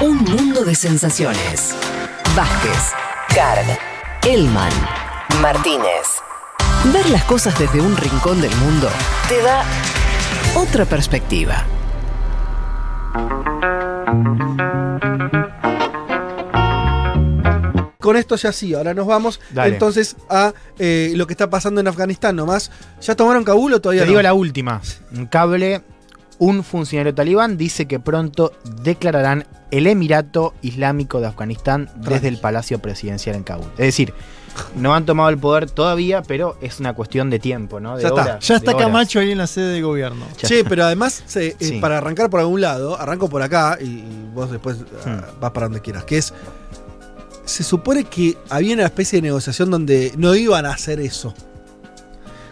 Un mundo de sensaciones. Vázquez, Carg, Elman, Martínez. Ver las cosas desde un rincón del mundo te da otra perspectiva. Con esto ya sí, ahora nos vamos Dale. entonces a eh, lo que está pasando en Afganistán nomás. ¿Ya tomaron Kabul o todavía Te no? digo la última. Un cable, un funcionario talibán dice que pronto declararán el Emirato Islámico de Afganistán desde el Palacio Presidencial en Kabul. Es decir, no han tomado el poder todavía, pero es una cuestión de tiempo, ¿no? De Ya está. Ya está de horas. Camacho ahí en la sede de gobierno. Está. pero además, se- eh, Sí. para arrancar por algún lado, arranco por acá y, y vos después ah, Hmm. vas para donde quieras, que es, se supone que había una especie de negociación donde no iban a hacer eso.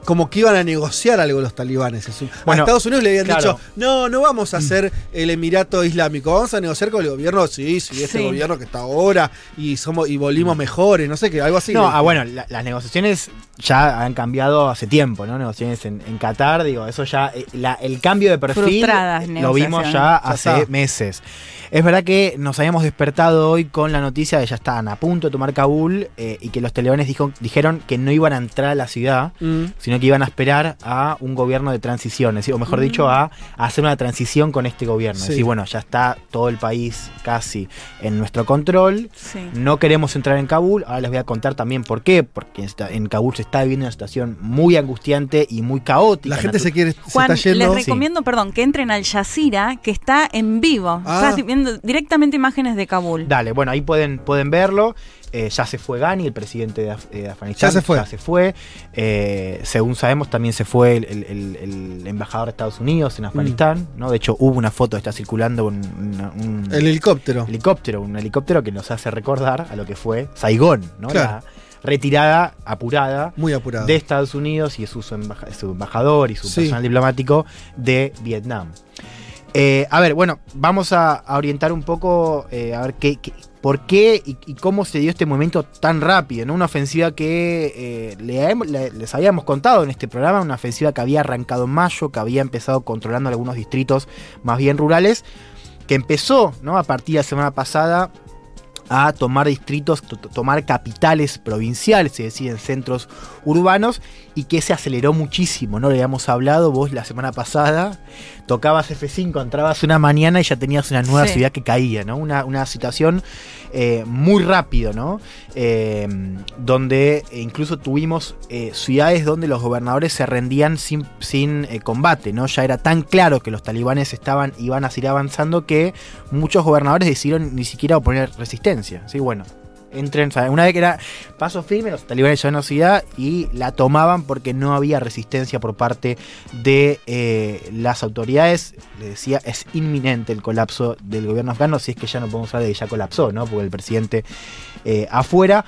Como que iban a negociar algo los talibanes. Bueno, a Estados Unidos le habían claro. dicho, no, no vamos a hacer el Emirato Islámico, vamos a negociar con el gobierno, sí, sí, este Sí. gobierno que está ahora y somos y volvimos mejores, no sé qué, algo así. No, ah, bueno, la- las negociaciones ya han cambiado hace tiempo, ¿no? Negociaciones en, en Qatar, digo, eso ya, eh, la- el cambio de perfil eh, lo vimos ya hace está. meses. Es verdad que nos habíamos despertado hoy con la noticia de que ya estaban a punto de tomar Kabul eh, y que los talibanes dijo- dijeron que no iban a entrar a la ciudad, Mm. sino que iban a esperar a un gobierno de transición, o mejor dicho, a, a hacer una transición con este gobierno. Sí. Es decir, bueno, ya está todo el país casi en nuestro control, Sí. no queremos entrar en Kabul. Ahora les voy a contar también por qué. Porque está- en Kabul se está viviendo una situación muy angustiante y muy caótica. La gente se quiere, Juan, se está yendo. les recomiendo, perdón, que entren al Yacira, que está en vivo. Ah. Estás viendo directamente imágenes de Kabul. Dale, bueno, ahí pueden, pueden verlo. Eh, ya se fue Ghani, el presidente de, Af- de Afganistán. Ya se fue. Ya se fue. Eh, según sabemos, también se fue el, el- el- el embajador de Estados Unidos en Afganistán. ¿no? De hecho, hubo una foto que está circulando un, una- un El helicóptero. helicóptero, un helicóptero que nos hace recordar a lo que fue Saigón, ¿no? Claro. La retirada apurada Muy apurado. de Estados Unidos y su, su embaja- su embajador y su Sí. personal diplomático de Vietnam. Eh, a ver, bueno, vamos a, a orientar un poco eh, a ver qué, qué- por qué y, y cómo se dio este movimiento tan rápido, ¿no? Una ofensiva que eh, le- les habíamos contado en este programa, una ofensiva que había arrancado en mayo, que había empezado controlando algunos distritos más bien rurales, que empezó, ¿no? A partir de la semana pasada a tomar distritos, to- to- tomar capitales provinciales, es decir, en centros urbanos, y que se aceleró muchísimo, ¿no? Le habíamos hablado, vos la semana pasada tocabas F5, entrabas una mañana y ya tenías una nueva Sí. ciudad que caía, ¿no? Una, una situación eh, muy rápido, ¿no? Eh, donde incluso tuvimos eh, ciudades donde los gobernadores se rendían sin, sin eh, combate, ¿no? Ya era tan claro que los talibanes estaban iban a seguir avanzando que muchos gobernadores decidieron ni siquiera oponer resistencia. Sí, bueno. Entren, una vez que era paso firme, los talibanes llegaron a la ciudad y la tomaban porque no había resistencia por parte de eh, las autoridades. Le decía, es inminente el colapso del gobierno afgano, si es que ya no podemos hablar de que ya colapsó, ¿no? Porque el presidente eh, afuera.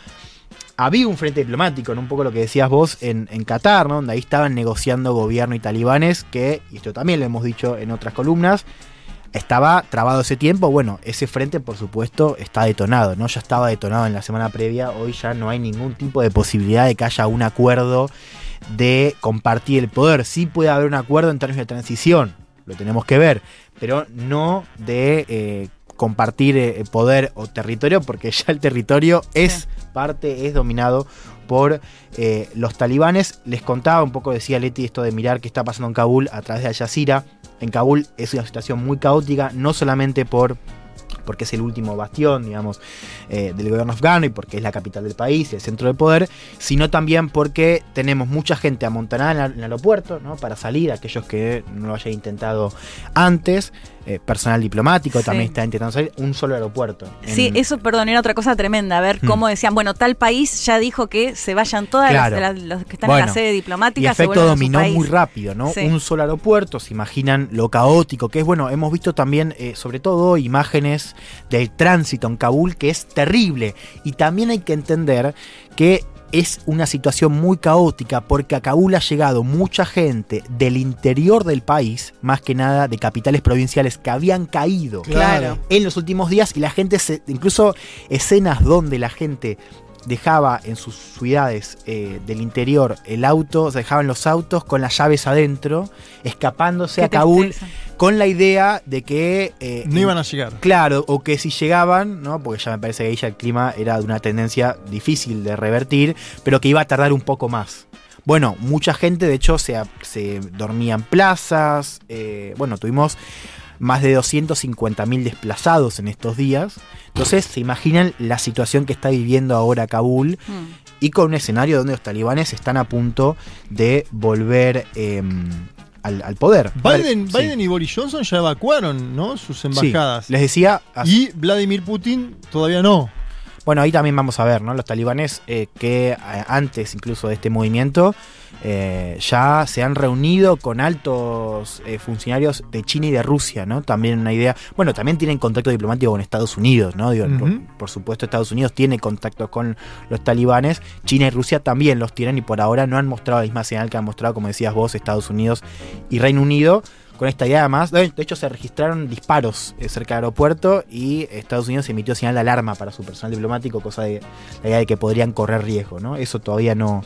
Había un frente diplomático, ¿no? un poco lo que decías vos, en, en Qatar, ¿no? donde ahí estaban negociando gobierno y talibanes, que, y esto también lo hemos dicho en otras columnas, estaba trabado ese tiempo. Bueno, ese frente, por supuesto, está detonado, ¿no? Ya estaba detonado en la semana previa. Hoy ya no hay ningún tipo de posibilidad de que haya un acuerdo de compartir el poder. Sí puede haber un acuerdo en términos de transición, lo tenemos que ver, pero no de eh, compartir eh, poder o territorio, porque ya el territorio es parte, es dominado por eh, los talibanes. Les contaba un poco, decía Leti, esto de mirar qué está pasando en Kabul a través de Al Jazeera. En Kabul es una situación muy caótica, no solamente por porque es el último bastión, digamos, eh, del gobierno afgano y porque es la capital del país y el centro de poder, sino también porque tenemos mucha gente amontonada en, el aeropuerto, ¿no? Para salir, aquellos que no lo hayan intentado antes, eh, personal diplomático Sí. también está intentando salir, un solo aeropuerto. Sí, eso, perdón, era otra cosa tremenda. A ver Hmm. cómo decían, bueno, tal país ya dijo que se vayan todas las- Claro. las- los que están en la sede diplomática. Y efecto dominó muy rápido, ¿no? Sí. Un solo aeropuerto, se imaginan lo caótico que es. Bueno, hemos visto también, eh, sobre todo, imágenes del tránsito en Kabul, que es terrible. Y también hay que entender que es una situación muy caótica porque a Kabul ha llegado mucha gente del interior del país, más que nada de capitales provinciales que habían caído Claro. en los últimos días y la gente, se, incluso escenas donde la gente dejaba en sus ciudades eh, del interior el auto, se dejaban los autos con las llaves adentro, escapándose Qué a Kabul tristeza. con la idea de que... eh, No iban a llegar. Claro, o que si llegaban, ¿no? Porque ya me parece que ahí ya el clima era de una tendencia difícil de revertir, pero que iba a tardar un poco más. Bueno, mucha gente, de hecho, se, se dormía en plazas. eh, bueno, tuvimos más de 250.000 desplazados en estos días. Entonces, se imaginan la situación que está viviendo ahora Kabul Mm. y con un escenario donde los talibanes están a punto de volver eh, al, al poder. Ver, Biden, sí. Y Boris Johnson ya evacuaron ¿no? sus Sí, embajadas. les decía, Y Vladimir Putin todavía no. Bueno, ahí también vamos a ver, ¿no? Los talibanes eh, que eh, antes incluso de este movimiento eh, ya se han reunido con altos eh, funcionarios de China y de Rusia, ¿no? También una idea. Bueno, también tienen contacto diplomático con Estados Unidos, ¿no? Digo, por, por supuesto, Estados Unidos tiene contacto con los talibanes. China y Rusia también los tienen y por ahora no han mostrado la misma señal que han mostrado, como decías vos, Estados Unidos y Reino Unido. Con esta idea además, de de hecho se registraron disparos eh, cerca del aeropuerto y Estados Unidos emitió señal de alarma para su personal diplomático, cosa de la idea de que podrían correr riesgo, ¿no? Eso todavía no,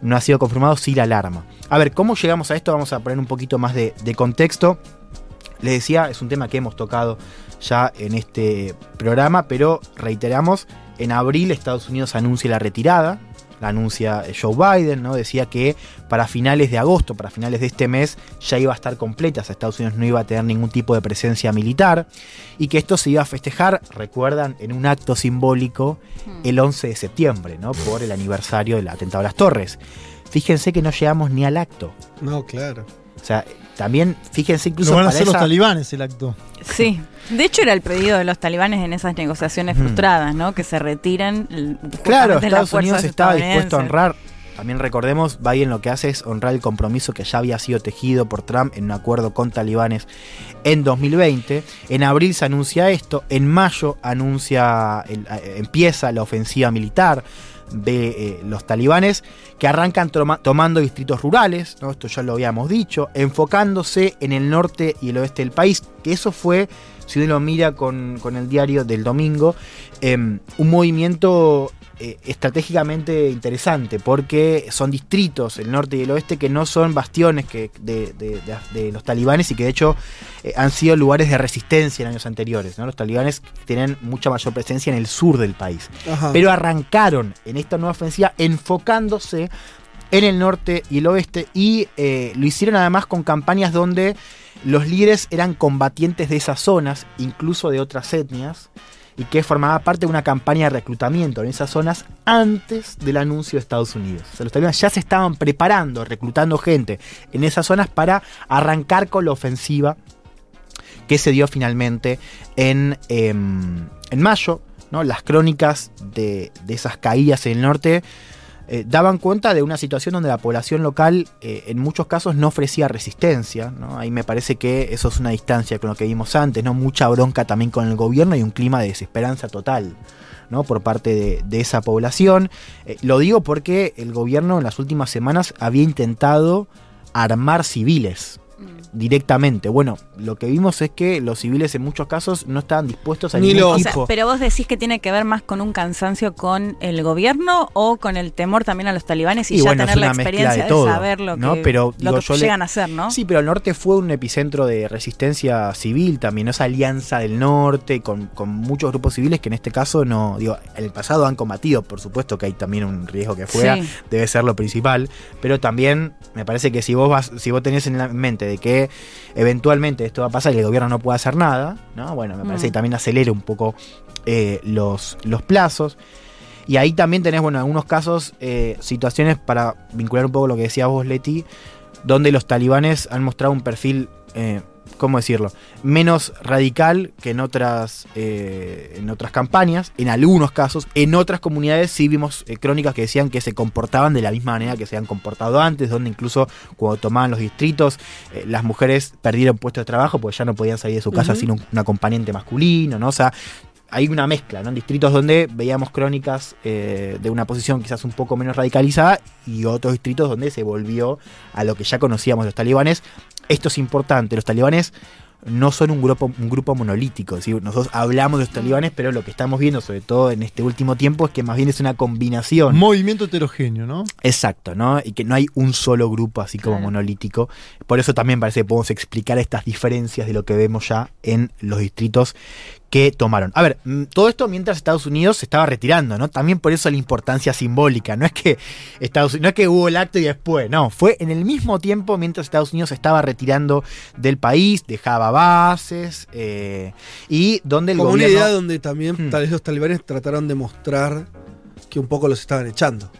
no ha sido confirmado, sí la alarma. A ver, ¿cómo llegamos a esto? Vamos a poner un poquito más de, de contexto. Les decía, es un tema que hemos tocado ya en este programa, pero reiteramos, en abril Estados Unidos anuncia la retirada, la anuncia Joe Biden, ¿no? Decía que para finales de agosto, para finales de este mes, ya iba a estar completa, o sea, Estados Unidos no iba a tener ningún tipo de presencia militar, y que esto se iba a festejar, recuerdan, en un acto simbólico el 11 de septiembre, ¿no? Por el aniversario del atentado a las torres. Fíjense que no llegamos ni al acto. No, claro. O sea, también fíjense incluso Lo van a hacer los talibanes el acto. Sí. De hecho, era el pedido de los talibanes en esas negociaciones frustradas, ¿no? Que se retiran. Claro, Estados Unidos estaba dispuesto a honrar. También recordemos, Biden lo que hace es honrar el compromiso que ya había sido tejido por Trump en un acuerdo con talibanes en 2020. En abril se anuncia esto, en mayo anuncia el- empieza la ofensiva militar de eh, los talibanes que arrancan toma- tomando distritos rurales, ¿no? esto ya lo habíamos dicho, enfocándose en el norte y el oeste del país, que eso fue, si uno lo mira con, con el diario del domingo, em, un movimiento eh, estratégicamente interesante, porque son distritos, el norte y el oeste, que no son bastiones que, de, de- de- de los talibanes y que de hecho eh, han sido lugares de resistencia en años anteriores. ¿no? Los talibanes tienen mucha mayor presencia en el sur del país. Ajá. Pero arrancaron en esta nueva ofensiva enfocándose en el norte y el oeste y eh, lo hicieron además con campañas donde los líderes eran combatientes de esas zonas, incluso de otras etnias, y que formaba parte de una campaña de reclutamiento en esas zonas antes del anuncio de Estados Unidos. O sea, los talibanes ya se estaban preparando, reclutando gente en esas zonas para arrancar con la ofensiva que se dio finalmente en, em, en mayo. ¿no? Las crónicas de, de esas caídas en el norte eh, daban cuenta de una situación donde la población local eh, en muchos casos no ofrecía resistencia. ¿no? Ahí me parece que eso es una distancia con lo que vimos antes, ¿no? mucha bronca también con el gobierno y un clima de desesperanza total. ¿no? por parte de, esa población. Eh, lo digo porque el gobierno en las últimas semanas había intentado armar civiles. Directamente. Bueno, lo que vimos es que los civiles en muchos casos no estaban dispuestos a Ni ningún los- O sea, tipo. pero vos decís que tiene que ver más con un cansancio con el gobierno o con el temor también a los talibanes y, Y ya bueno, tener la experiencia de de, todo, saber lo ¿no? que, Pero, lo digo, que yo le- llegan a hacer, ¿no? Sí, pero el norte fue un epicentro de resistencia civil también, ¿no? esa alianza del norte con, con muchos grupos civiles que en este caso no, digo, en el pasado han combatido, por supuesto que hay también un riesgo que fuera, Sí. debe ser lo principal, pero también me parece que si vos vas, si vos tenés en la mente de que eventualmente esto va a pasar y el gobierno no puede hacer nada, ¿no? Bueno, me parece Mm. que también acelera un poco eh, los, los plazos. Y ahí también tenés, bueno, en algunos casos, eh, situaciones para vincular un poco lo que decías vos, Leti, donde los talibanes han mostrado un perfil, eh, ¿cómo decirlo?, menos radical que en otras, eh, en otras campañas, en algunos casos. En otras comunidades sí vimos eh, crónicas que decían que se comportaban de la misma manera que se han comportado antes, donde incluso cuando tomaban los distritos, eh, las mujeres perdieron puestos de trabajo porque ya no podían salir de su casa sin un, un acompañante masculino, ¿no? O sea, hay una mezcla, ¿no? En distritos donde veíamos crónicas eh, de una posición quizás un poco menos radicalizada y otros distritos donde se volvió a lo que ya conocíamos de los talibanes. Esto es importante, los talibanes no son un grupo, un grupo monolítico. Nosotros hablamos de los talibanes, pero lo que estamos viendo, sobre todo en este último tiempo, es que más bien es una combinación. Movimiento heterogéneo, ¿no? Exacto, ¿no? Y que no hay un solo grupo así como Claro. monolítico. Por eso también parece que podemos explicar estas diferencias de lo que vemos ya en los distritos que tomaron. A ver, mm, todo esto mientras Estados Unidos se estaba retirando, ¿no? También por eso la importancia simbólica. No es que Estados no es que hubo el acto y después, no, fue en el mismo tiempo mientras Estados Unidos se estaba retirando del país, dejaba bases eh, y donde el Como gobierno una idea donde también Hmm. tal vez los talibanes trataron de mostrar que un poco los estaban echando.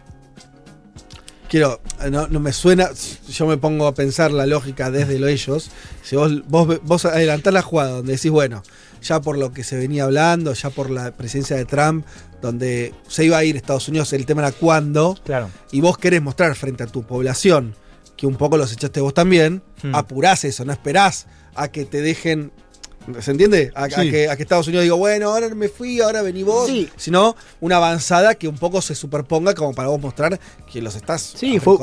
Quiero, no, no me suena, yo me pongo a pensar la lógica desde lo ellos. Si vos, vos, vos adelantás la jugada donde decís, bueno, ya por lo que se venía hablando, ya por la presencia de Trump, donde se iba a ir Estados Unidos, el tema era cuándo, Claro. y vos querés mostrar frente a tu población que un poco los echaste vos también, Hmm. apurás eso, no esperás a que te dejen. ¿Se entiende? A, que, a que Estados Unidos diga, bueno, ahora me fui, ahora vení vos. Sí. Sino una avanzada que un poco se superponga como para vos mostrar que los estás Sí, fue,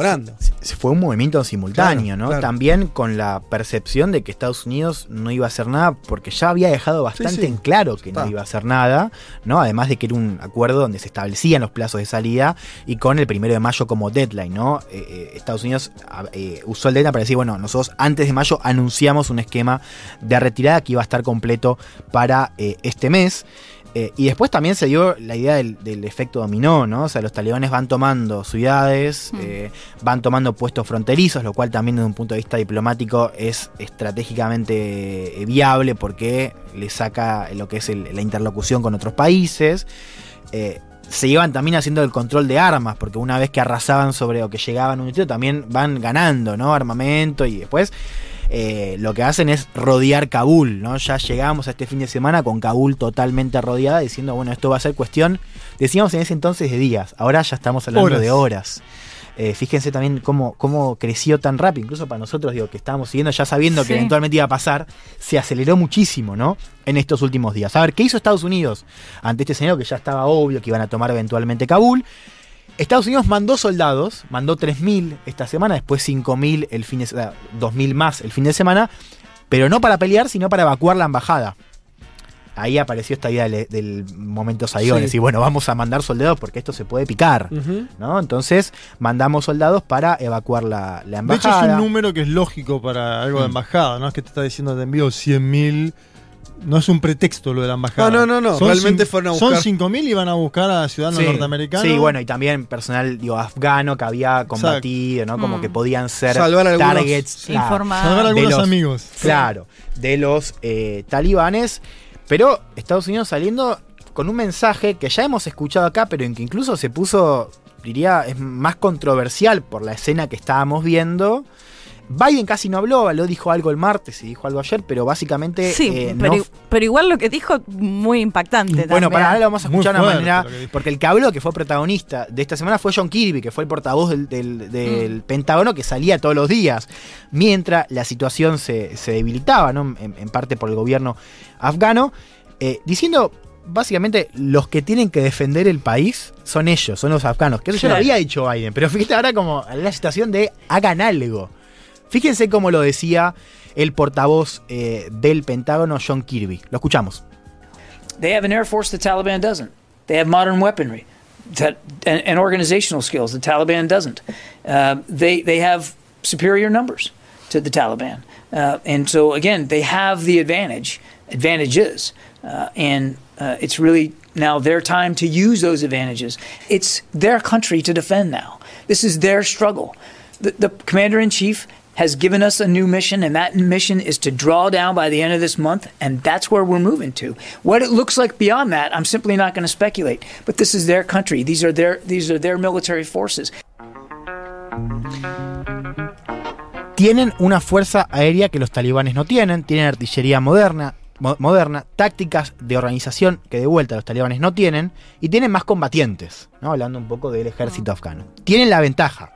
un movimiento simultáneo, Claro, ¿no? claro. También con la percepción de que Estados Unidos no iba a hacer nada, porque ya había dejado bastante sí. en claro que no iba a hacer nada, ¿no? Además de que era un acuerdo donde se establecían los plazos de salida y con el primero de mayo como deadline, ¿no? Eh, eh, Estados Unidos a- eh, usó el deadline para decir, bueno, nosotros antes de mayo anunciamos un esquema de retirada que iba a estar completo para eh, este mes. Eh, y después también se dio la idea del, del efecto dominó, ¿no? O sea, los talibanes van tomando ciudades, Mm. eh, van tomando puestos fronterizos, lo cual también desde un punto de vista diplomático es estratégicamente viable porque le saca lo que es el- la interlocución con otros países. Eh, se iban también haciendo el control de armas, porque una vez que arrasaban sobre o que llegaban a un distrito, también van ganando, ¿no? Armamento y después eh, lo que hacen es rodear Kabul, ¿no? Ya llegamos a este fin de semana con Kabul totalmente rodeada, diciendo, bueno, esto va a ser cuestión, decíamos en ese entonces de días, ahora ya estamos hablando Horas. de horas. Eh, fíjense también cómo, cómo creció tan rápido, incluso para nosotros, digo, que estábamos siguiendo, ya sabiendo que eventualmente iba a pasar, se aceleró muchísimo, ¿no? En estos últimos días. A ver, ¿qué hizo Estados Unidos ante este escenario que ya estaba obvio que iban a tomar eventualmente Kabul? Estados Unidos mandó soldados, mandó 3.000 esta semana, después 5.000 el fin de semana, 2.000 más el fin de semana, pero no para pelear, sino para evacuar la embajada. Ahí apareció esta idea del, del momento Saigon, Sí. y bueno, vamos a mandar soldados porque esto se puede picar. ¿no? Entonces mandamos soldados para evacuar la, la De hecho, embajada. es un número que es lógico para algo de Mm. embajada, ¿no? Es que te está diciendo te envío 100.000. No es un pretexto lo de la embajada. No, no, no, no. Realmente fueron a Son buscar- 5.000 y van a buscar a ciudadanos Sí, norteamericanos. Sí, bueno, y también personal digo, afgano que había combatido, ¿no? Como Mm. que podían ser Salvar algunos- targets. claro, Informar. Salvar a algunos de los- amigos. Claro, de los eh, talibanes. Pero Estados Unidos saliendo con un mensaje que ya hemos escuchado acá, pero en que incluso se puso, diría, es más controversial por la escena que estábamos viendo. Biden casi no habló, lo dijo algo el martes y dijo algo ayer, pero básicamente Sí, eh, pero, no pero igual lo que dijo, muy impactante. Bueno, también. para ahora lo vamos a escuchar de una manera. Porque el que habló, que fue protagonista de esta semana, fue John Kirby, que fue el portavoz del, del- del Mm. Pentágono que salía todos los días. Mientras la situación se, se debilitaba, ¿no? En, en parte por el gobierno afgano, eh, diciendo. Básicamente, los que tienen que defender el país son ellos, son los afganos. Que eso ya lo había dicho Biden. Pero fíjate ahora como la situación de hagan algo. Fíjense cómo lo decía el portavoz eh, del Pentágono, John Kirby. Lo escuchamos. They have an air force the Taliban doesn't. They have modern weaponry that, and, and organizational skills the Taliban doesn't. Uh, they, they have superior numbers to the Taliban. Uh, and so, again, they have the advantage, advantages. Uh, and uh, it's really now their time to use those advantages. It's their country to defend now. This is their struggle. The, the commander in chief has given us a new mission, and that mission is to draw down by the end of this month, and that's where we're moving to. What it looks like beyond that, I'm simply not going to speculate. But this is their country; these are their these are their military forces. tienen una fuerza aérea que los talibanes no tienen, tienen artillería moderna, mo- moderna, tácticas de organización que de vuelta los talibanes no tienen, y tienen más combatientes, ¿no? hablando un poco del ejército afgano. Tienen la ventaja.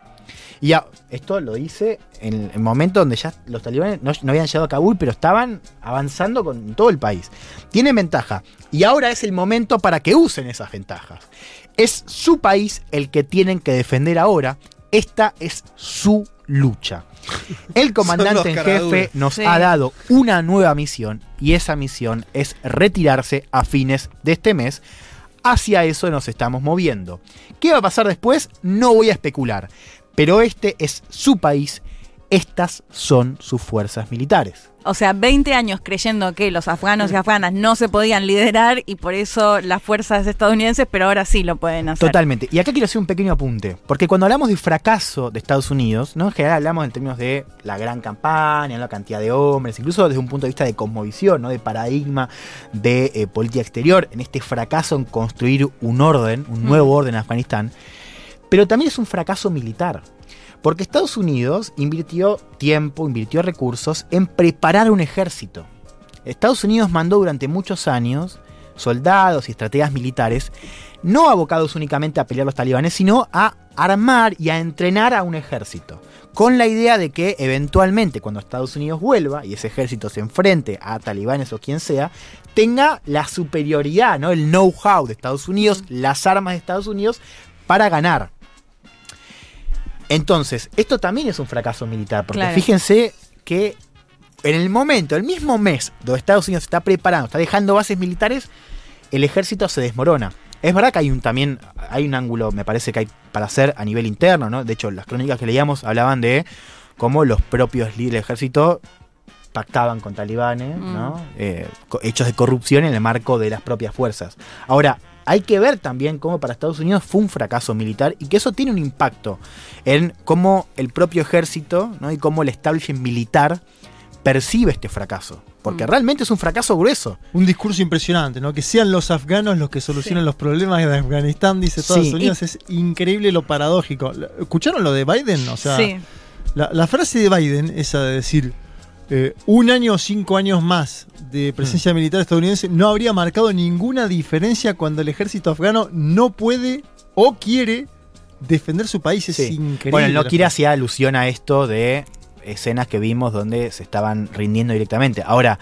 Y esto lo hice en el momento donde ya los talibanes no, no habían llegado a Kabul, pero estaban avanzando con todo el país. Tienen ventaja. Y ahora es el momento para que usen esas ventajas. Es su país el que tienen que defender ahora. Esta es su lucha. El comandante en jefe nos Sí. ha dado una nueva misión y esa misión es retirarse a fines de este mes. Hacia eso nos estamos moviendo. ¿Qué va a pasar después? No voy a especular. Pero este es su país. Estas son sus fuerzas militares. O sea, 20 años creyendo que los afganos y afganas no se podían liderar y por eso las fuerzas estadounidenses, pero ahora sí lo pueden hacer. Totalmente. Y acá quiero hacer un pequeño apunte. Porque cuando hablamos de fracaso de Estados Unidos, ¿no? En general hablamos en términos de la gran campaña, la cantidad de hombres, incluso desde un punto de vista de cosmovisión, ¿no? De paradigma de eh, política exterior, en este fracaso en construir un orden, un nuevo orden en Afganistán. Pero también es un fracaso militar. Porque Estados Unidos invirtió tiempo, invirtió recursos en preparar un ejército. Estados Unidos mandó durante muchos años soldados y estrategas militares, no abocados únicamente a pelear a los talibanes, sino a armar y a entrenar a un ejército. Con la idea de que eventualmente cuando Estados Unidos vuelva y ese ejército se enfrente a talibanes o quien sea, tenga la superioridad, ¿no? el know-how de Estados Unidos, las armas de Estados Unidos para ganar. Entonces, esto también es un fracaso militar, porque Claro. fíjense que en el momento, el mismo mes donde Estados Unidos está preparando, está dejando bases militares, el ejército se desmorona. Es verdad que hay un también hay un ángulo, me parece que hay para hacer a nivel interno, ¿no? De hecho, las crónicas que leíamos hablaban de cómo los propios líderes del ejército pactaban con talibanes, Mm. ¿no? Eh, co- hechos de corrupción en el marco de las propias fuerzas. Ahora, hay que ver también cómo para Estados Unidos fue un fracaso militar y que eso tiene un impacto en cómo el propio ejército ¿no? y cómo el establishment militar percibe este fracaso. Porque Mm. realmente es un fracaso grueso. Un discurso impresionante, ¿no? Que sean los afganos los que solucionen los problemas de Afganistán, dice Estados Sí. Unidos. Es increíble lo paradójico. ¿Escucharon lo de Biden? O sea, sí. la, la frase de Biden, esa de decir eh, un año o cinco años más de presencia Hmm. militar estadounidense no habría marcado ninguna diferencia cuando el ejército afgano no puede o quiere defender su país. Es Sí. increíble. Bueno, el no quiere hacía alusión a esto de escenas que vimos donde se estaban rindiendo directamente. Ahora,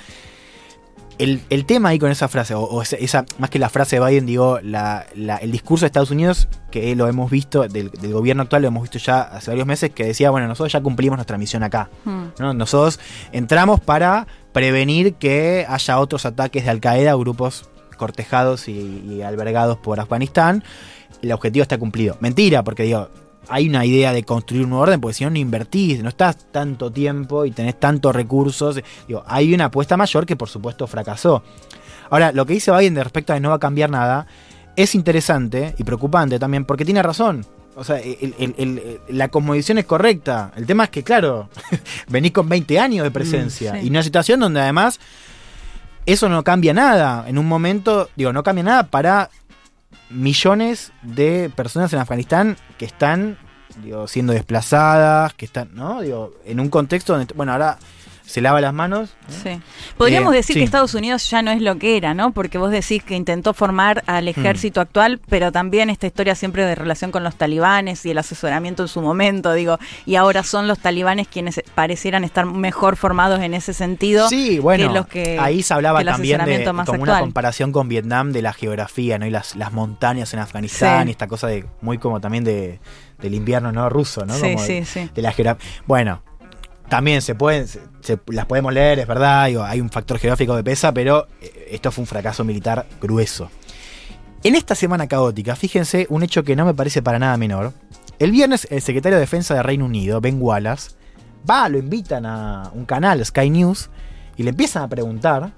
el, el tema ahí con esa frase, o, o esa, más que la frase de Biden, digo, la- la- el discurso de Estados Unidos, que lo hemos visto, del, del gobierno actual, lo hemos visto ya hace varios meses, que decía, bueno, nosotros ya cumplimos nuestra misión acá. Mm. ¿no? Nosotros entramos para prevenir que haya otros ataques de Al Qaeda, grupos cortejados y, y albergados por Afganistán. El objetivo está cumplido. Mentira, porque digo, hay una idea de construir un nuevo orden, porque si no, no invertís, no estás tanto tiempo y tenés tantos recursos. Digo, hay una apuesta mayor que por supuesto fracasó. Ahora, lo que dice Biden de respecto a que no va a cambiar nada es interesante y preocupante también, porque tiene razón. O sea, el- el- el- la cosmovisión es correcta. El tema es que, claro, venís con 20 años de presencia Mm, sí. y una situación donde además eso no cambia nada. En un momento, digo, no cambia nada para millones de personas en Afganistán que están digo, siendo desplazadas, que están, ¿no? Digo, en un contexto donde, bueno, ahora se lava las manos. ¿no? Sí. Podríamos Eh, decir sí. que Estados Unidos ya no es lo que era, ¿no? Porque vos decís que intentó formar Hmm. al ejército actual, pero también esta historia siempre de relación con los talibanes y el asesoramiento en su momento, digo, y ahora son los talibanes quienes parecieran estar mejor formados en ese sentido. Sí, bueno, que los que- ahí se hablaba también de como una comparación con Vietnam de la geografía, ¿no? Y las, las montañas en Afganistán Sí. y esta cosa de muy como también de del invierno no ruso, ¿no? Sí, Como sí, de, sí. de la geografía. Bueno, también se pueden las podemos leer, es verdad, hay un factor geográfico que pesa, pero eh, esto fue un fracaso militar grueso. En esta semana caótica, fíjense un hecho que no me parece para nada menor. El viernes, el secretario de Defensa de Reino Unido, Ben Wallace, va, lo invitan a un canal, Sky News, y le empiezan a preguntar.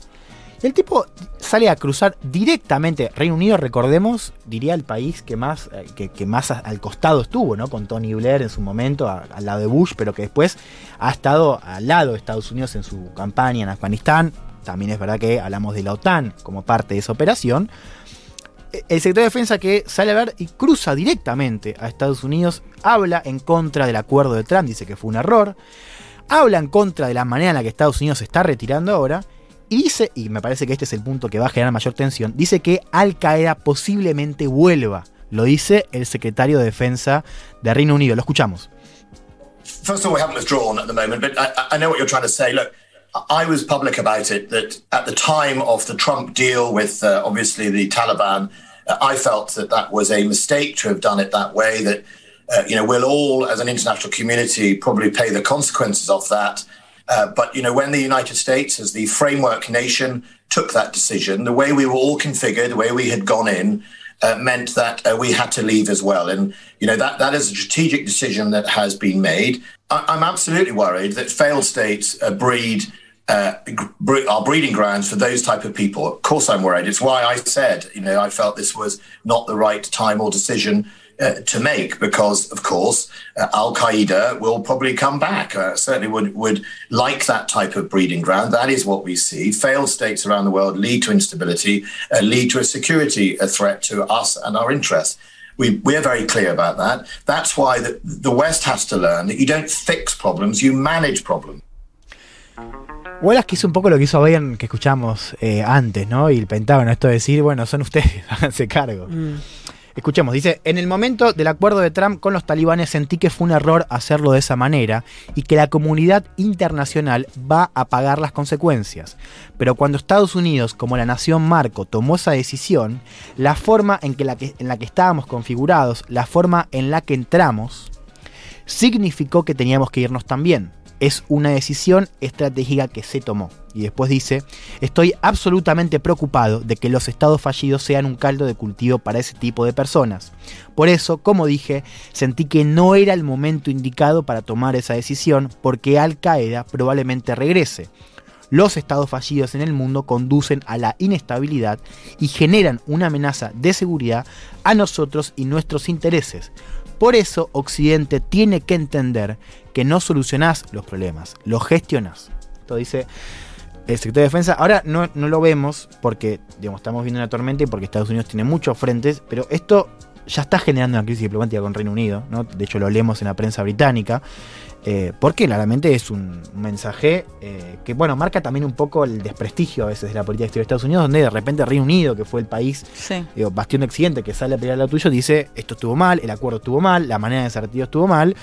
El tipo sale a cruzar directamente. Reino Unido, recordemos, diría el país que más, eh, que, que más al costado estuvo, ¿no? Con Tony Blair en su momento, al lado de Bush, pero que después ha estado al lado de Estados Unidos en su campaña en Afganistán. También es verdad que hablamos de la OTAN como parte de esa operación. Eh, El secretario de Defensa que sale a ver y cruza directamente a Estados Unidos, habla en contra del acuerdo de Trump, dice que fue un error, habla en contra de la manera en la que Estados Unidos se está retirando ahora, y dice, y me parece que este es el punto que va a generar mayor tensión, dice que Al Qaeda posiblemente vuelva. Lo dice el secretario de Defensa de Reino Unido. Lo escuchamos. First of all, we haven't withdrawn at the moment, but I, I know what you're trying to say. Look, I was public about it that at the time of the Trump deal with uh, obviously the Taliban, uh, I felt that that was a mistake to have done it that way, that Uh, you know, we'll all, as an international community, probably pay the consequences of that. Uh, but you know, when the United States, as the framework nation, took that decision, the way we were all configured, the way we had gone in, uh, meant that uh, we had to leave as well. And you know that that is a strategic decision that has been made. I- I'm absolutely worried that failed states uh, breed. Uh, bre- are breeding grounds for those type of people. Of course, I'm worried. It's why I said, you know, I felt this was not the right time or decision uh, to make because, of course, uh, Al Qaeda will probably come back. Uh, certainly would would like that type of breeding ground. That is what we see. Failed states around the world lead to instability, uh, lead to a security a threat to us and our interests. We, we're very clear about that. That's why the, the West has to learn that you don't fix problems, you manage problems. Wallace que hizo un poco lo que hizo Biden que escuchamos eh, antes, ¿no? Y el Pentágono, esto de decir, bueno, son ustedes, háganse cargo. Escuchemos, dice, en el momento del acuerdo de Trump con los talibanes sentí que fue un error hacerlo de esa manera y que la comunidad internacional va a pagar las consecuencias. Pero cuando Estados Unidos, como la nación marco, tomó esa decisión, la forma en, que en la que estábamos configurados, la forma en la que entramos, significó que teníamos que irnos también. Es una decisión estratégica que se tomó. Y después dice, estoy absolutamente preocupado de que los estados fallidos sean un caldo de cultivo para ese tipo de personas. Por eso, como dije, sentí que no era el momento indicado para tomar esa decisión porque Al Qaeda probablemente regrese. Los estados fallidos en el mundo conducen a la inestabilidad y generan una amenaza de seguridad a nosotros y nuestros intereses. Por eso Occidente tiene que entender que no solucionás los problemas, los gestionás. Esto dice el secretario de Defensa. Ahora no, no lo vemos porque digamos, estamos viendo una tormenta y porque Estados Unidos tiene muchos frentes, pero esto ya está generando una crisis diplomática con Reino Unido. ¿no? De hecho lo leemos en la prensa británica. Eh, porque claramente es un mensaje eh, que, bueno, marca también un poco el desprestigio a veces de la política exterior de Estados Unidos, donde de repente Reino Unido, que fue el país, Sí. digo, bastión de Occidente, que sale a pelear lo tuyo, dice esto estuvo mal, el acuerdo estuvo mal, la manera de ser retiro estuvo mal.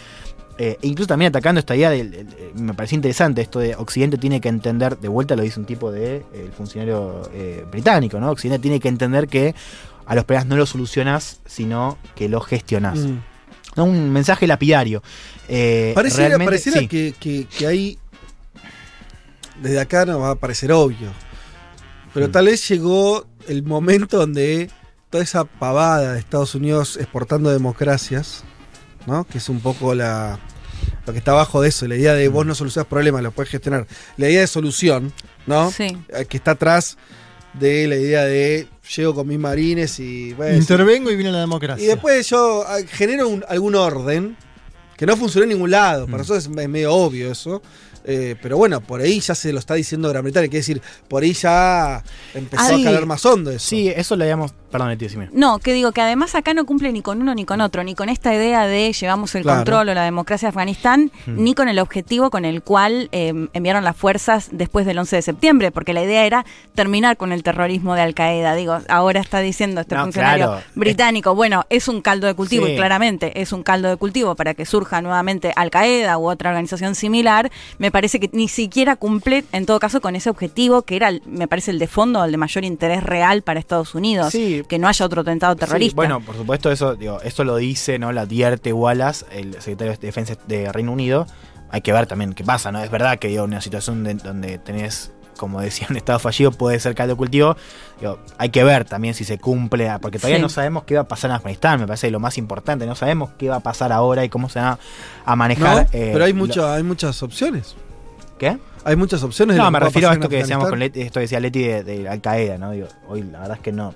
Eh, e incluso también atacando esta idea, del, el- el- me pareció interesante esto de Occidente tiene que entender, de vuelta lo dice un tipo de eh, el funcionario eh, británico, ¿no? Occidente tiene que entender que a los problemas no los solucionás, sino que los gestionás. Mm. ¿no? Un mensaje lapidario. Eh, Pareciera, realmente- pareciera sí. que, que, que hay. Desde acá nos va a parecer obvio. Pero Mm. tal vez llegó el momento donde toda esa pavada de Estados Unidos exportando democracias, ¿no? Que es un poco la. Lo que está abajo de eso, la idea de Mm. vos no solucionas problemas, los puedes gestionar. La idea de solución, ¿no? Sí. Eh, Que está atrás de la idea de llego con mis marines y. Intervengo y viene la democracia. y después yo ah, genero un- algún orden que no funcionó en ningún lado. Para Mm. nosotros es, es medio obvio eso. Eh, pero bueno, por ahí ya se lo está diciendo Gran Bretaña. Quiere decir, por ahí ya empezó Ah, a sí. calar más hondo eso. Sí, eso lo habíamos. Perdón, decime. No, que digo que además acá no cumple ni con uno ni con otro, ni con esta idea de llevamos el Claro. control o la democracia de Afganistán, Hmm. ni con el objetivo con el cual eh, enviaron las fuerzas después del 11 de septiembre, porque la idea era terminar con el terrorismo de Al Qaeda. Digo, ahora está diciendo este No, funcionario claro. británico, bueno, es un caldo de cultivo, Sí. y claramente es un caldo de cultivo para que surja nuevamente Al Qaeda u otra organización similar. Me parece que ni siquiera cumple, en todo caso, con ese objetivo que era, me parece, el de fondo, el de mayor interés real para Estados Unidos Sí. que no haya otro atentado terrorista. Sí, bueno, por supuesto, eso, digo, eso lo dice, ¿no? La advierte Wallace, el secretario de Defensa de Reino Unido. Hay que ver también qué pasa, ¿no? Es verdad que digo, una situación de- donde tenés, como decía, un estado fallido puede ser caldo de cultivo. Digo, hay que ver también si se cumple, ah, porque todavía Sí. no sabemos qué va a pasar en Afganistán, me parece lo más importante, no sabemos qué va a pasar ahora y cómo se va a manejar. ¿No? eh, pero hay, lo- mucho, hay muchas opciones. ¿Qué? Hay muchas opciones. de No, me refiero a esto que decíamos con. Leti, esto que decía Leti de, de Al Qaeda, ¿no? Digo, hoy la verdad es que no.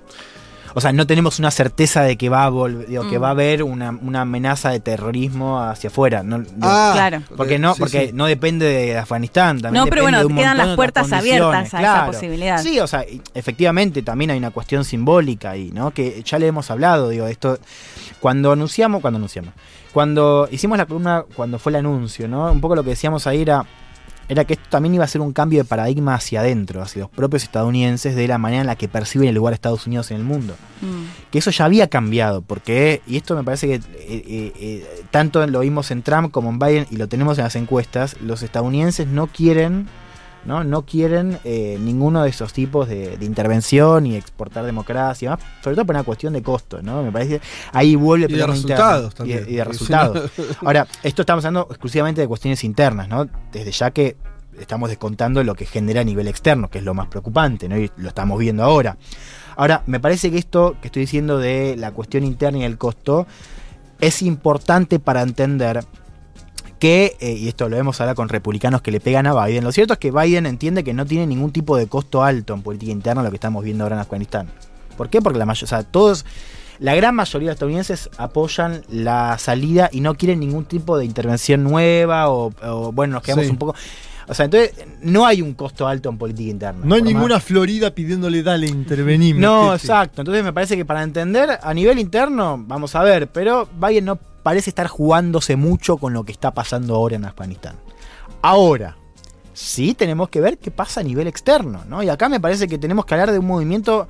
O sea, no tenemos una certeza de que va a volver, digo, que Mm. va a haber una, una amenaza de terrorismo hacia afuera. No, digo, Ah, Claro. porque no, sí, porque sí. no depende de Afganistán. También No, pero bueno, de un quedan las puertas abiertas a esa claro. posibilidad. Sí, o sea, efectivamente también hay una cuestión simbólica ahí, ¿no? Que ya le hemos hablado, digo, esto. Cuando anunciamos, cuando anunciamos, cuando hicimos la columna, cuando fue el anuncio, ¿no? Un poco lo que decíamos ahí era era que esto también iba a ser un cambio de paradigma hacia adentro, hacia los propios estadounidenses, de la manera en la que perciben el lugar de Estados Unidos en el mundo. Mm. Que eso ya había cambiado, porque, y esto me parece que eh, eh, eh, tanto lo vimos en Trump como en Biden, y lo tenemos en las encuestas, los estadounidenses no quieren ¿no? No quieren eh, ninguno de esos tipos de, de intervención y exportar democracia, más, sobre todo por una cuestión de costo, ¿no? Me parece ahí vuelve el Y de resultados interno. Y de- también. Y de resultados. Ahora, esto estamos hablando exclusivamente de cuestiones internas, ¿no? Desde ya que estamos descontando lo que genera a nivel externo, que es lo más preocupante, ¿no? Y lo estamos viendo ahora. Ahora, me parece que esto que estoy diciendo de la cuestión interna y el costo es importante para entender que, eh, y esto lo vemos ahora con republicanos que le pegan a Biden, lo cierto es que Biden entiende que no tiene ningún tipo de costo alto en política interna lo que estamos viendo ahora en Afganistán. ¿Por qué? Porque la mayor, o sea, todos, la gran mayoría de estadounidenses apoyan la salida y no quieren ningún tipo de intervención nueva o, o, bueno, nos quedamos Sí. un poco... O sea, entonces no hay un costo alto en política interna. No hay Por más- ninguna Florida pidiéndole dale, intervení. no, metete". exacto. Entonces me parece que para entender a nivel interno, vamos a ver, pero Biden no parece estar jugándose mucho con lo que está pasando ahora en Afganistán. Ahora, sí tenemos que ver qué pasa a nivel externo, ¿no? Y acá me parece que tenemos que hablar de un movimiento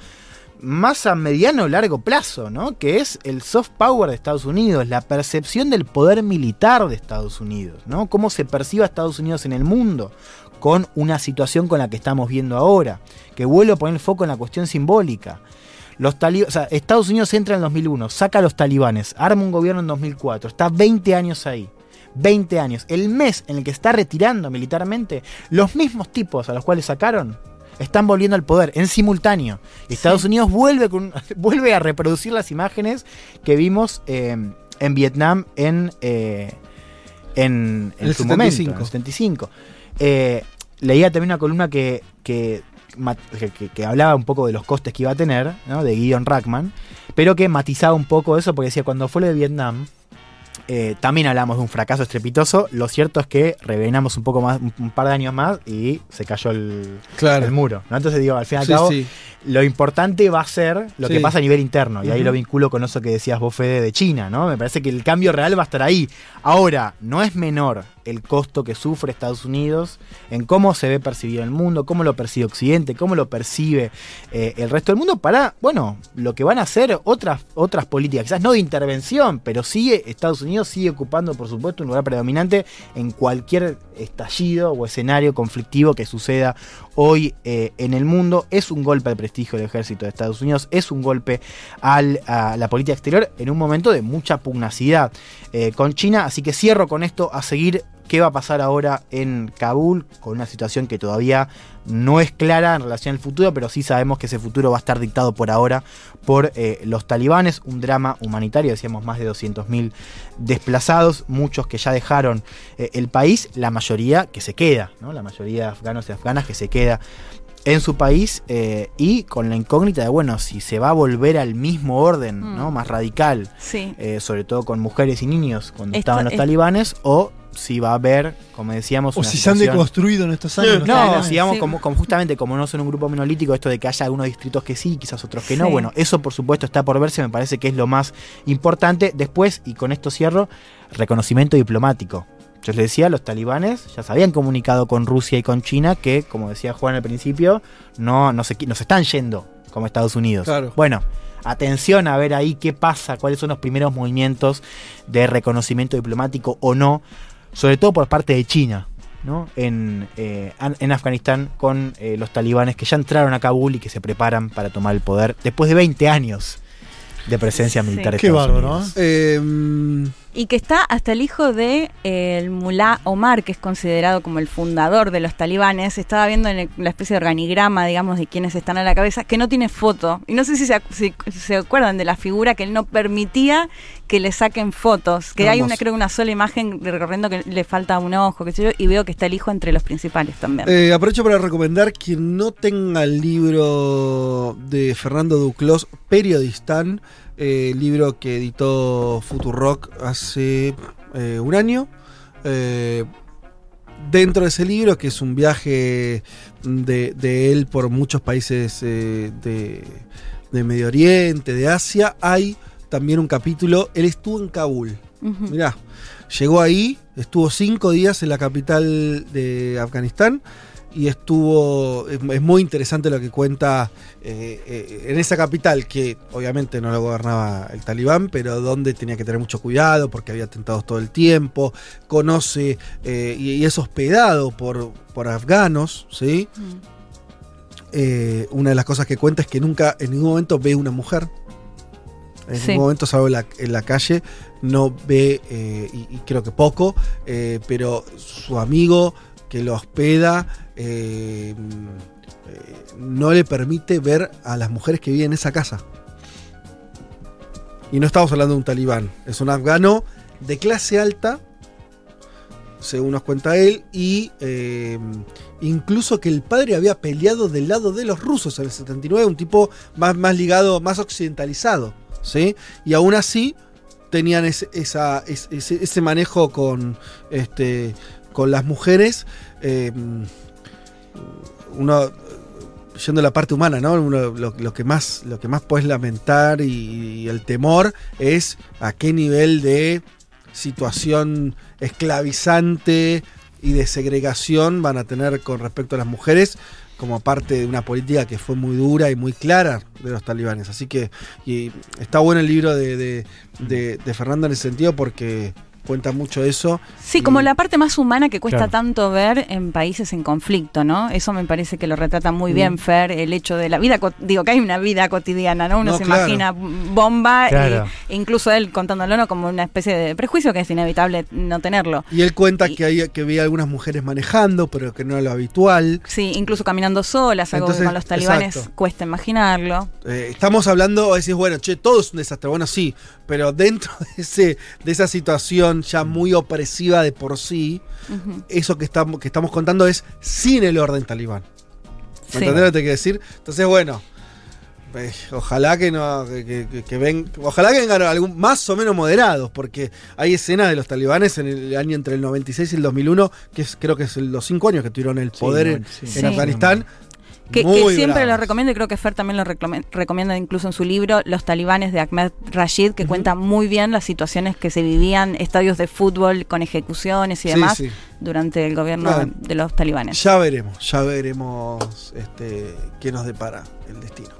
más a mediano o largo plazo, ¿no? Que es el soft power de Estados Unidos, la percepción del poder militar de Estados Unidos, ¿no? Cómo se percibe a Estados Unidos en el mundo con una situación con la que estamos viendo ahora, que vuelvo a poner el foco en la cuestión simbólica. Los talib- o sea, Estados Unidos entra en el 2001, saca a los talibanes, arma un gobierno en 2004, está 20 años ahí. 20 años. El mes en el que está retirando militarmente, los mismos tipos a los cuales sacaron están volviendo al poder en simultáneo. Estados Unidos vuelve, con- vuelve a reproducir las imágenes que vimos eh, en Vietnam en, eh, en, en El su momento, 75. en el 75. Eh, leía también una columna que, que- hablaba un poco de los costes que iba a tener, ¿no? de Gideon Rackman, pero que matizaba un poco eso porque decía, cuando fue lo de Vietnam, eh, también hablamos de un fracaso estrepitoso. Lo cierto es que revenamos un poco más, un, par de años más y se cayó el, Claro. el muro. ¿no? Entonces digo, al fin y al Sí, cabo, sí. lo importante va a ser lo que pasa a nivel interno. Y ahí lo vinculo con eso que decías vos, Fede, de China, ¿no? Me parece que el cambio real va a estar ahí. Ahora, no es menor el costo que sufre Estados Unidos en cómo se ve percibido el mundo, cómo lo percibe Occidente, cómo lo percibe eh, el resto del mundo para, bueno, lo que van a hacer otras, otras políticas, quizás no de intervención, pero sigue, Estados Unidos sigue ocupando, por supuesto, un lugar predominante en cualquier estallido o escenario conflictivo que suceda hoy eh, en el mundo. Es un golpe al prestigio del ejército de Estados Unidos, es un golpe al- a la política exterior en un momento de mucha pugnacidad eh, con China. Así que cierro con esto a seguir qué va a pasar ahora en Kabul con una situación que todavía no es clara en relación al futuro, pero sí sabemos que ese futuro va a estar dictado por ahora por eh, los talibanes, un drama humanitario, decíamos más de 200.000 desplazados, muchos que ya dejaron eh, el país, la mayoría que se queda, ¿no? la mayoría de afganos y afganas que se queda en su país eh, y con la incógnita de, bueno, si se va a volver al mismo orden, Mm. ¿no? Más radical, Sí. eh, sobre todo con mujeres y niños cuando Esto estaban los es- talibanes, o si va a haber, como decíamos, O una si se han deconstruido en estos años. no, si digamos, sí. como, como justamente como no son un grupo monolítico, esto de que haya algunos distritos que sí, quizás otros que no, bueno, eso por supuesto está por verse, me parece que es lo más importante. Después, y con esto cierro, reconocimiento diplomático. Yo les decía, los talibanes ya se habían comunicado con Rusia y con China que, como decía Juan al principio, no, no, se, no se están yendo como Estados Unidos. Claro. Bueno, atención a ver ahí qué pasa, cuáles son los primeros movimientos de reconocimiento diplomático o no, sobre todo por parte de China. ¿no? En, eh, en Afganistán con eh, los talibanes que ya entraron a Kabul y que se preparan para tomar el poder después de 20 años de presencia Sí. militar. de Qué bárbaro. Eh, mm, Y que está hasta el hijo de eh, el mulá Omar, que es considerado como el fundador de los talibanes. Estaba viendo en el- la especie de organigrama, digamos, de quienes están a la cabeza, que no tiene foto. Y no sé si se, ac- si se acuerdan de la figura que él no permitía que le saquen fotos. Que hay una, creo, una sola imagen recorriendo que le falta un ojo, qué sé yo, y veo que está el hijo entre los principales también. Eh, aprovecho para recomendar quien no tenga el libro de Fernando Duclos, Periodistán, eh, libro que editó Futurock hace eh, un año. Dentro de ese libro, que es un viaje de, de él por muchos países de, de Medio Oriente, de Asia, hay también un capítulo, él estuvo en Kabul. Mirá, llegó ahí, estuvo cinco días en la capital de Afganistán y estuvo. Es, es muy interesante lo que cuenta eh, eh, en esa capital, que obviamente no lo gobernaba el talibán, pero donde tenía que tener mucho cuidado porque había atentados todo el tiempo. Conoce eh, y, y es hospedado por, por afganos, ¿sí? Eh, una de las cosas que cuenta es que nunca, en ningún momento ve una mujer. En Sí. ningún momento, salvo en la, en la calle, no ve, eh, y, y creo que poco, eh, pero su amigo que lo hospeda eh, eh, no le permite ver a las mujeres que viven en esa casa. Y no estamos hablando de un talibán, es un afgano de clase alta, según nos cuenta él, y eh, incluso que el padre había peleado del lado de los rusos en el 79, un tipo más, más ligado, más occidentalizado, ¿sí? Y aún así tenían ese, ese, manejo con, este, con las mujeres. eh, uno yendo a la parte humana, ¿no? Lo que más, lo que más puedes lamentar y, y el temor es a qué nivel de situación esclavizante y de segregación van a tener con respecto a las mujeres como parte de una política que fue muy dura y muy clara de los talibanes. Así que y está bueno el libro de, de, de- Fernando en ese sentido porque cuenta mucho eso. Sí, como Y- la parte más humana que cuesta Claro. tanto ver en países en conflicto, ¿no? Eso me parece que lo retrata muy Mm. bien, Fer, el hecho de la vida, digo que hay una vida cotidiana, ¿no? Uno No, se claro. imagina bomba, Claro. e incluso él contándolo ¿no? como una especie de prejuicio que es inevitable no tenerlo. Y él cuenta Y- que, hay, que veía algunas mujeres manejando, pero que no era lo habitual. Sí, incluso caminando solas, algo Entonces, que con los talibanes exacto. cuesta imaginarlo. Eh, estamos hablando, decís, bueno, che, todo es un desastre. Bueno, sí, pero dentro de, ese, de esa situación ya muy opresiva de por sí, eso que estamos, que estamos contando es sin el orden talibán. ¿Me Sí. entendés lo que te quiero decir? Entonces, bueno, eh, ojalá que no, que, que- que- ven, ojalá que vengan algún, más o menos moderados, porque hay escenas de los talibanes en el año entre el 96 y el 2001, que es, creo que es el- los cinco años que tuvieron el poder en, sí. en Sí. Afganistán. Que, siempre lo recomiendo y creo que Fer también lo recomienda incluso en su libro Los talibanes de Ahmed Rashid, que cuenta muy bien las situaciones que se vivían, estadios de fútbol con ejecuciones y Sí, demás sí. durante el gobierno Claro. de los talibanes. Ya veremos, ya veremos este, qué nos depara el destino.